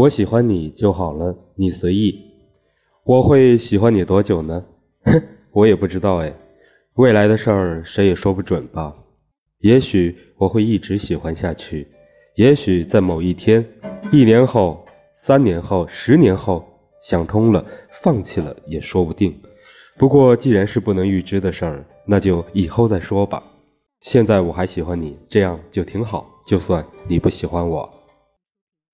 我喜欢你就好了，你随意。我会喜欢你多久呢？哼，我也不知道哎。未来的事儿谁也说不准吧。也许我会一直喜欢下去，也许在某一天，一年后、三年后、十年后，想通了，放弃了也说不定。不过既然是不能预知的事儿，那就以后再说吧。现在我还喜欢你，这样就挺好。就算你不喜欢我。